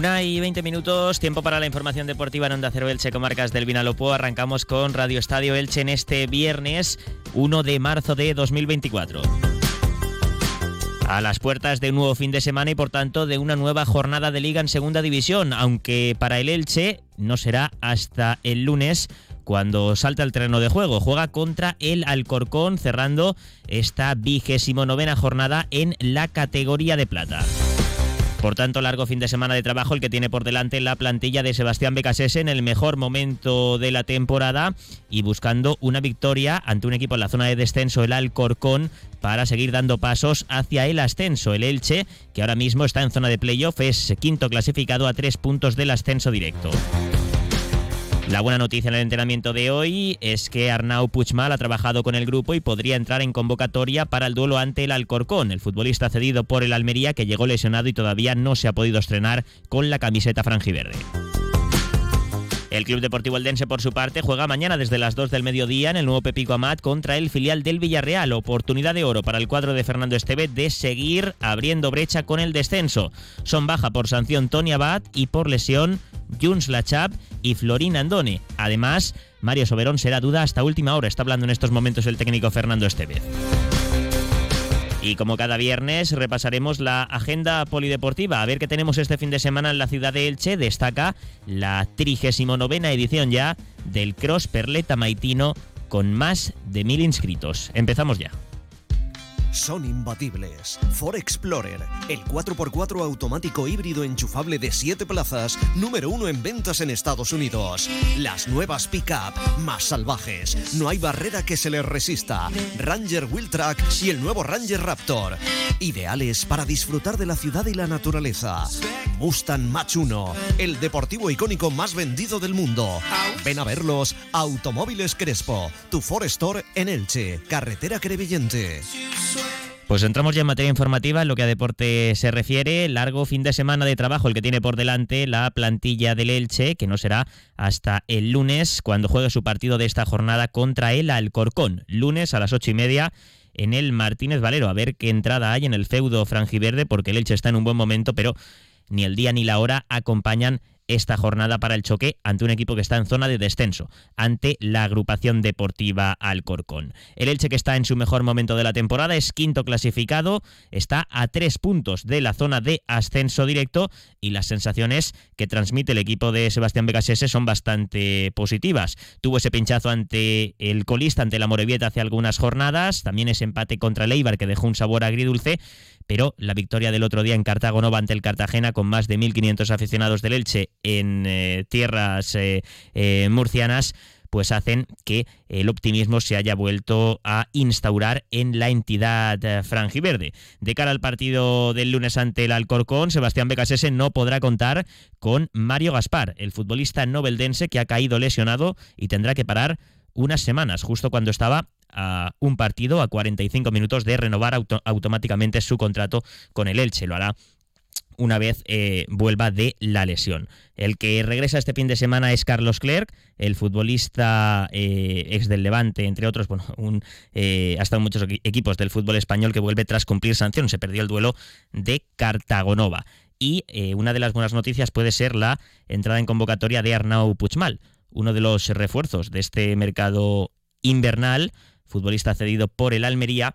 Una y veinte minutos, tiempo para la información deportiva en Onda Cero Elche, comarcas del Vinalopó. Arrancamos con Radio Estadio Elche en este viernes 1 de marzo de 2024. A las puertas de un nuevo fin de semana y por tanto de una nueva jornada de liga en segunda división, aunque para el Elche no será hasta el lunes cuando salta el terreno de juego. Juega contra el Alcorcón cerrando esta vigésimo novena jornada en la categoría de plata. Por tanto, largo fin de semana de trabajo el que tiene por delante la plantilla de Sebastián Becasese en el mejor momento de la temporada y buscando una victoria ante un equipo en la zona de descenso, el Alcorcón, para seguir dando pasos hacia el ascenso. El Elche, que ahora mismo está en zona de playoff, es quinto clasificado a tres puntos del ascenso directo. La buena noticia en el entrenamiento de hoy es que Arnau Puigmal ha trabajado con el grupo y podría entrar en convocatoria para el duelo ante el Alcorcón, el futbolista cedido por el Almería que llegó lesionado y todavía no se ha podido estrenar con la camiseta franjiverde. El Club Deportivo Eldense, por su parte, juega mañana desde las 2 del mediodía en el nuevo Pepico Amat contra el filial del Villarreal. Oportunidad de oro para el cuadro de Fernando Esteve de seguir abriendo brecha con el descenso. Son baja por sanción Tony Abad y por lesión Juns Lachap y Florín Andone. Además, Mario Soberón será duda hasta última hora. Está hablando en estos momentos el técnico Fernando Estevez. Y como cada viernes repasaremos la agenda polideportiva. A ver qué tenemos este fin de semana en la ciudad de Elche. Destaca la 39 edición ya del Cross Perleta Maitino con más de mil inscritos. Empezamos ya son imbatibles. Ford Explorer, el 4x4 automático híbrido enchufable de 7 plazas, número uno en ventas en Estados Unidos. Las nuevas pick-up, más salvajes, no hay barrera que se les resista. Ranger Wheeltrack y el nuevo Ranger Raptor. Ideales para disfrutar de la ciudad y la naturaleza. Mustang Mach 1, el deportivo icónico más vendido del mundo. Ven a verlos, Automóviles Crespo, tu Ford Store en Elche, carretera Crevillente. Pues entramos ya en materia informativa en lo que a deporte se refiere. Largo fin de semana de trabajo el que tiene por delante la plantilla del Elche, que no será hasta el lunes cuando juegue su partido de esta jornada contra el Alcorcón. Lunes a las ocho y media en el Martínez Valero. A ver qué entrada hay en el feudo franjiverde, porque el Elche está en un buen momento, pero ni el día ni la hora acompañan esta jornada para el choque ante un equipo que está en zona de descenso, ante la agrupación deportiva Alcorcón. El Elche que está en su mejor momento de la temporada es quinto clasificado, está a tres puntos de la zona de ascenso directo y las sensaciones que transmite el equipo de Sebastián Becasese son bastante positivas. Tuvo ese pinchazo ante el colista, ante la Morevieta hace algunas jornadas, también ese empate contra el Eibar que dejó un sabor agridulce, pero la victoria del otro día en Cartago Nova ante el Cartagena con más de 1.500 aficionados del Elche en eh, tierras eh, eh, murcianas pues hacen que el optimismo se haya vuelto a instaurar en la entidad franjiverde. De cara al partido del lunes ante el Alcorcón, Sebastián Becasese no podrá contar con Mario Gaspar, el futbolista noveldense que ha caído lesionado y tendrá que parar unas semanas, justo cuando estaba a un partido a 45 minutos de renovar automáticamente su contrato con el Elche. Lo hará una vez eh, vuelva de la lesión. El que regresa este fin de semana es Carlos Clerc, el futbolista eh, ex del Levante, entre otros, bueno, un, eh, ha estado en muchos equipos del fútbol español que vuelve tras cumplir sanción. Se perdió el duelo de Cartagonova. Y una de las buenas noticias puede ser la entrada en convocatoria de Arnau Puigmal, uno de los refuerzos de este mercado invernal futbolista cedido por el Almería,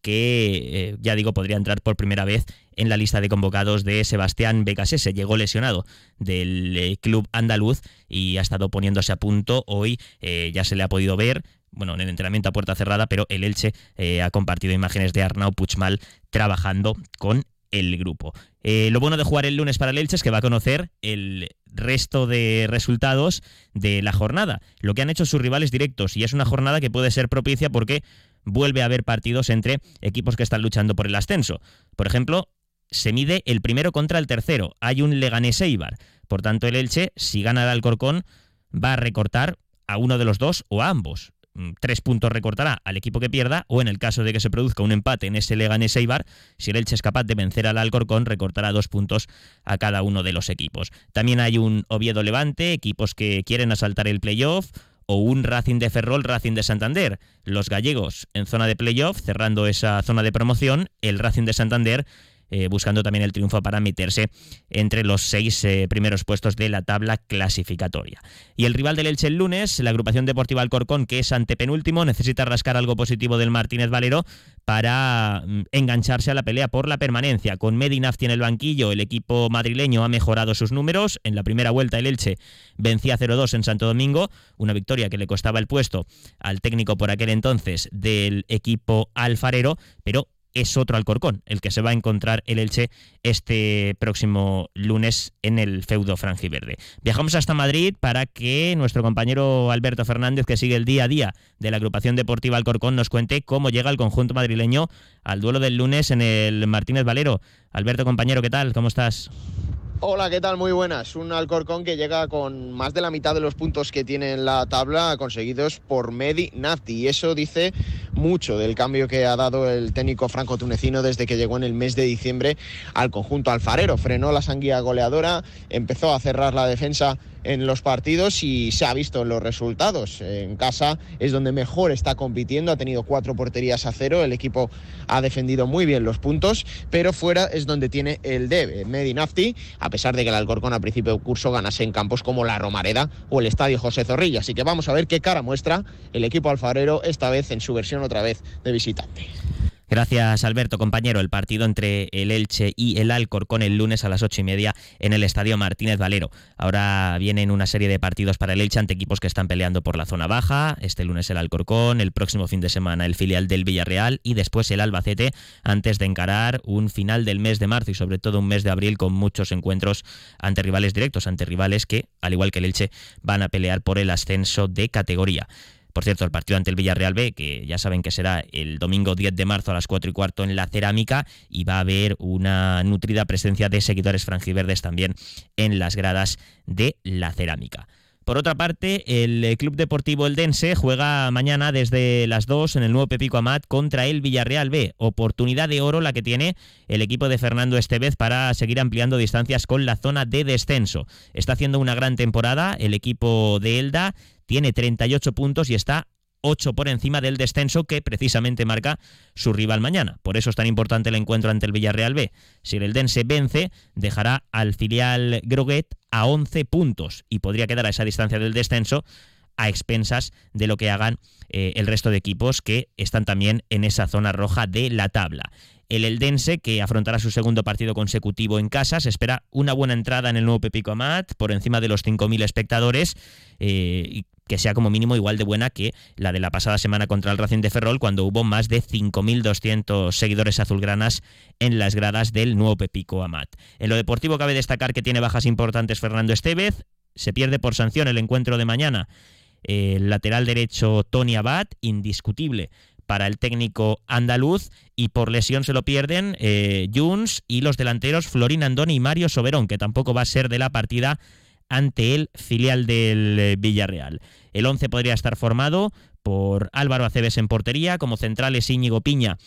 que ya digo podría entrar por primera vez en la lista de convocados de Sebastián Se Llegó lesionado del eh, club andaluz y ha estado poniéndose a punto. Hoy eh, ya se le ha podido ver bueno, en el entrenamiento a puerta cerrada, pero el Elche ha compartido imágenes de Arnau Puchmal trabajando con el grupo. lo bueno de jugar el lunes para el Elche es que va a conocer el resto de resultados de la jornada, lo que han hecho sus rivales directos y es una jornada que puede ser propicia porque vuelve a haber partidos entre equipos que están luchando por el ascenso. Por ejemplo, se mide el primero contra el tercero, hay un Leganés Eibar, por tanto el Elche, si gana el Alcorcón, va a recortar a uno de los dos o a ambos. Mm, tres puntos recortará al equipo que pierda, o en el caso de que se produzca un empate en ese Leganés Eibar, si el Elche es capaz de vencer al Alcorcón, recortará dos puntos a cada uno de los equipos. También hay un Oviedo Levante, equipos que quieren asaltar el playoff, o un Racing de Ferrol, Racing de Santander. Los gallegos en zona de playoff, cerrando esa zona de promoción, el Racing de Santander eh, buscando también el triunfo para meterse entre los seis eh, primeros puestos de la tabla clasificatoria. Y el rival del Elche el lunes, la agrupación deportiva Alcorcón, que es antepenúltimo, necesita rascar algo positivo del Martínez Valero para mm, engancharse a la pelea por la permanencia. Con Medinafti en el banquillo, el equipo madrileño ha mejorado sus números. En la primera vuelta el Elche vencía 0-2 en Santo Domingo, una victoria que le costaba el puesto al técnico por aquel entonces del equipo alfarero, pero es otro Alcorcón, el que se va a encontrar el Elche este próximo lunes en el feudo franjiverde. Viajamos hasta Madrid para que nuestro compañero Alberto Fernández, que sigue el día a día de la agrupación deportiva Alcorcón, nos cuente cómo llega el conjunto madrileño al duelo del lunes en el Martínez Valero. Alberto, compañero, ¿qué tal? ¿Cómo estás? Hola, ¿qué tal? Muy buenas. Un Alcorcón que llega con más de la mitad de los puntos que tiene en la tabla conseguidos por Medi Nafti. Y eso dice mucho del cambio que ha dado el técnico franco-tunecino desde que llegó en el mes de diciembre al conjunto alfarero. Frenó la sanguía goleadora, empezó a cerrar la defensa en los partidos y se ha visto en los resultados. En casa es donde mejor está compitiendo, ha tenido cuatro porterías a cero, el equipo ha defendido muy bien los puntos, pero fuera es donde tiene el debe. Medinafti, a pesar de que el Alcorcón a principio de curso ganase en campos como la Romareda o el Estadio José Zorrilla. Así que vamos a ver qué cara muestra el equipo alfarero esta vez en su versión otra vez de visitante. Gracias, Alberto, compañero. El partido entre el Elche y el Alcorcón el lunes a las ocho y media en el Estadio Martínez Valero. Ahora vienen una serie de partidos para el Elche ante equipos que están peleando por la zona baja. Este lunes el Alcorcón, el próximo fin de semana el filial del Villarreal y después el Albacete antes de encarar un final del mes de marzo y sobre todo un mes de abril con muchos encuentros ante rivales directos, ante rivales que, al igual que el Elche, van a pelear por el ascenso de categoría. Por cierto, el partido ante el Villarreal B, que ya saben que será el domingo 10 de marzo a las 4 y cuarto en la Cerámica, y va a haber una nutrida presencia de seguidores franjiverdes también en las gradas de la Cerámica. Por otra parte, el Club Deportivo Eldense juega mañana desde las 2 en el nuevo Pepico Amat contra el Villarreal B. Oportunidad de oro la que tiene el equipo de Fernando Estevez para seguir ampliando distancias con la zona de descenso. Está haciendo una gran temporada el equipo de Elda, tiene 38 puntos y está 8 por encima del descenso que precisamente marca su rival mañana. Por eso es tan importante el encuentro ante el Villarreal B. Si el Eldense vence, dejará al filial Groguet a 11 puntos y podría quedar a esa distancia del descenso a expensas de lo que hagan eh, el resto de equipos que están también en esa zona roja de la tabla. El Eldense, que afrontará su segundo partido consecutivo en casa, se espera una buena entrada en el nuevo Pepico Amat, por encima de los 5.000 espectadores, eh, que sea como mínimo igual de buena que la de la pasada semana contra el Racing de Ferrol, cuando hubo más de 5.200 seguidores azulgranas en las gradas del nuevo Pepico Amat. En lo deportivo cabe destacar que tiene bajas importantes Fernando Estevez, se pierde por sanción el encuentro de mañana. El lateral derecho Tony Abad, indiscutible para el técnico andaluz y por lesión se lo pierden eh, y los delanteros Florín Andoni y Mario Soberón, que tampoco va a ser de la partida ante el filial del eh, Villarreal. El 11 podría estar formado por Álvaro Aceves en portería, como centrales Íñigo Piña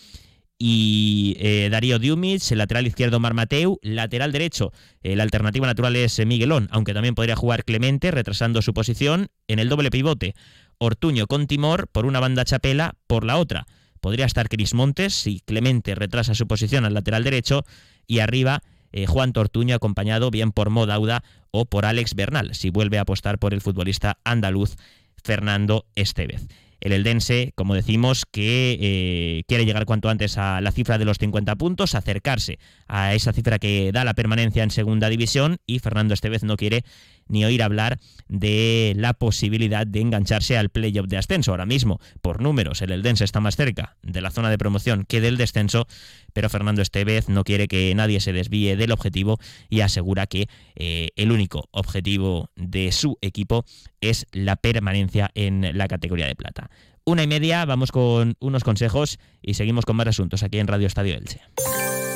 y eh, Darío Diumich, el lateral izquierdo Marmateu, lateral derecho, eh, la alternativa natural es Miguelón, aunque también podría jugar Clemente, retrasando su posición, en el doble pivote, Ortuño con Timor, por una banda Chapela, por la otra. Podría estar Cris Montes, si Clemente retrasa su posición al lateral derecho, y arriba eh, Juan Tortuño acompañado bien por Modauda o por Alex Bernal, si vuelve a apostar por el futbolista andaluz Fernando Estevez. El Eldense, como decimos, que eh, quiere llegar cuanto antes a la cifra de los 50 puntos, acercarse a esa cifra que da la permanencia en segunda división y Fernando Estevez no quiere ni oír hablar de la posibilidad de engancharse al playoff de ascenso. Ahora mismo, por números, el Eldense está más cerca de la zona de promoción que del descenso, pero Fernando Estevez no quiere que nadie se desvíe del objetivo y asegura que eh, el único objetivo de su equipo es la permanencia en la categoría de plata. Una y media, vamos con unos consejos y seguimos con más asuntos aquí en Radio Estadio Elche.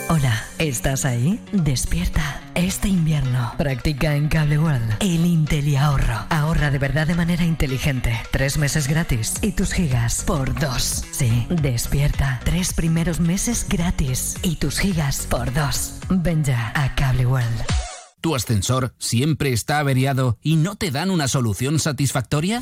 Hola, ¿estás ahí? Despierta. Este invierno practica en Cable World el Intel ahorro. Ahorra de verdad de manera inteligente. Tres meses gratis y tus gigas por dos. Sí, despierta. Tres primeros meses gratis y tus gigas por dos. Ven ya a Cable World. ¿Tu ascensor siempre está averiado y no te dan una solución satisfactoria?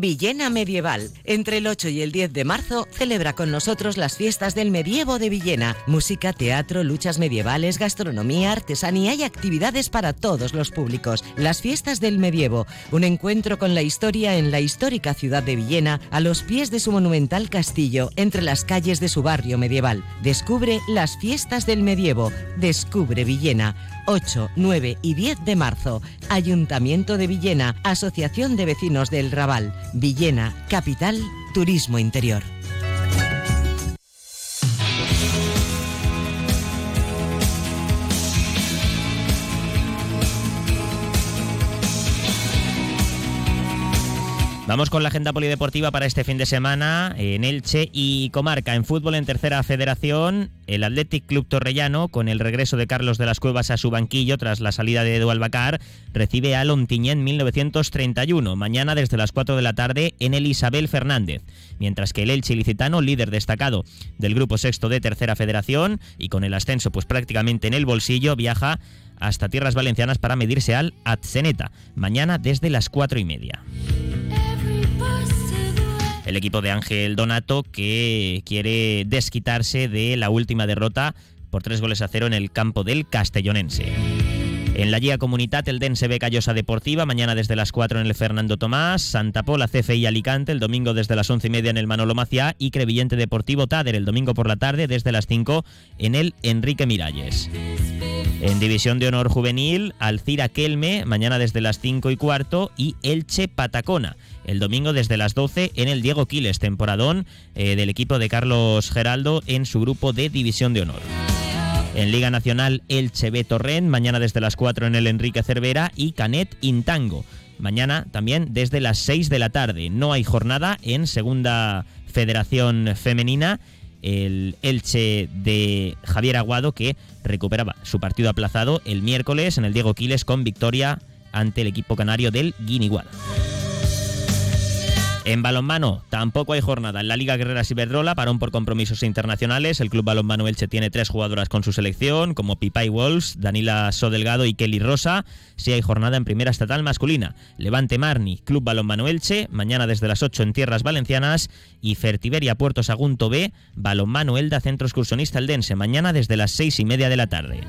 Villena Medieval. Entre el 8 y el 10 de marzo celebra con nosotros las fiestas del medievo de Villena. Música, teatro, luchas medievales, gastronomía, artesanía y actividades para todos los públicos. Las fiestas del medievo. Un encuentro con la historia en la histórica ciudad de Villena, a los pies de su monumental castillo, entre las calles de su barrio medieval. Descubre las fiestas del medievo. Descubre Villena. 8, 9 y 10 de marzo. Ayuntamiento de Villena, Asociación de Vecinos del Raval. Villena, Capital, Turismo Interior. Vamos con la agenda polideportiva para este fin de semana en Elche y Comarca. En fútbol en tercera federación, el Athletic Club Torrellano, con el regreso de Carlos de las Cuevas a su banquillo tras la salida de Edu Albacar, recibe a Lontiñén 1931, mañana desde las 4 de la tarde en el Isabel Fernández. Mientras que el Elche Ilicitano, líder destacado del grupo sexto de tercera federación y con el ascenso pues prácticamente en el bolsillo, viaja hasta tierras valencianas para medirse al Atzeneta, mañana desde las 4 y media el equipo de Ángel Donato que quiere desquitarse de la última derrota por tres goles a cero en el campo del Castellonense. En la Liga Comunitat, el Dense B Callosa Deportiva, mañana desde las 4 en el Fernando Tomás, Santa Pola, CFI Alicante, el domingo desde las 11 y media en el Manolo Maciá y Crevillente Deportivo Tader, el domingo por la tarde desde las 5 en el Enrique Miralles. En División de Honor Juvenil, Alcira Kelme, mañana desde las 5 y cuarto, y Elche Patacona, el domingo desde las 12 en el Diego Quiles, temporadón eh, del equipo de Carlos Geraldo en su grupo de División de Honor. En Liga Nacional, Elche B Torrent, mañana desde las 4 en el Enrique Cervera y Canet Intango. Mañana también desde las 6 de la tarde. No hay jornada en Segunda Federación Femenina el Elche de Javier Aguado que recuperaba su partido aplazado el miércoles en el Diego Quiles con victoria ante el equipo canario del Guiniguada. En balonmano tampoco hay jornada. En la Liga Guerreras Iberdrola, parón por compromisos internacionales. El Club Balonmano Elche tiene tres jugadoras con su selección, como Pipay Wolves, Danila Sodelgado y Kelly Rosa. Si hay jornada en primera estatal masculina. Levante Marni, Club Balonmano Elche, mañana desde las 8 en Tierras Valencianas. Y Fertiberia Puerto Sagunto B, Balonmano Elda Centro Excursionista Eldense, mañana desde las 6 y media de la tarde.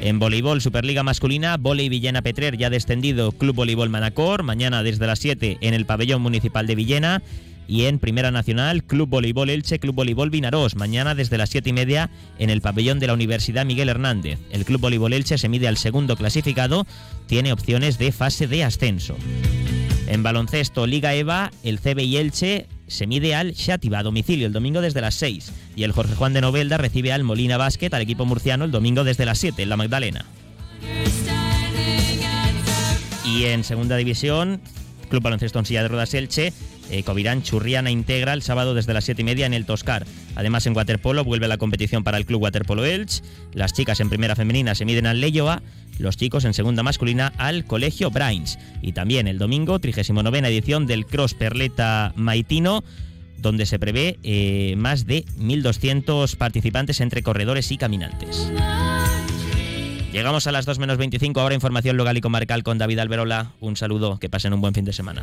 En voleibol, Superliga masculina, Voley Villena Petrer ya descendido Club Voleibol Manacor, mañana desde las 7 en el pabellón municipal de Villena. Y en Primera Nacional, Club Voleibol Elche, Club Voleibol Vinaros, mañana desde las 7 y media en el pabellón de la Universidad Miguel Hernández. El Club Voleibol Elche se mide al segundo clasificado, tiene opciones de fase de ascenso. En baloncesto, Liga EVA, el CBI Elche se mide al Xativa a domicilio el domingo desde las 6 y el Jorge Juan de Novelda recibe al Molina Basket al equipo murciano el domingo desde las 7 en la Magdalena. Y en segunda división, Club Baloncesto en Silla de Ruedas Elche, eh, Covirán Churriana integra el sábado desde las 7 y media en el Toscar. Además, en waterpolo vuelve la competición para el Club Waterpolo Elche. Las chicas en primera femenina se miden al Leyoa, los chicos en segunda masculina al Colegio Brains. Y también el domingo, 39 edición del Cross Perleta Maitino donde se prevé eh, más de 1.200 participantes entre corredores y caminantes. Llegamos a las 2 menos 25, ahora información local y comarcal con David Alberola. Un saludo, que pasen un buen fin de semana.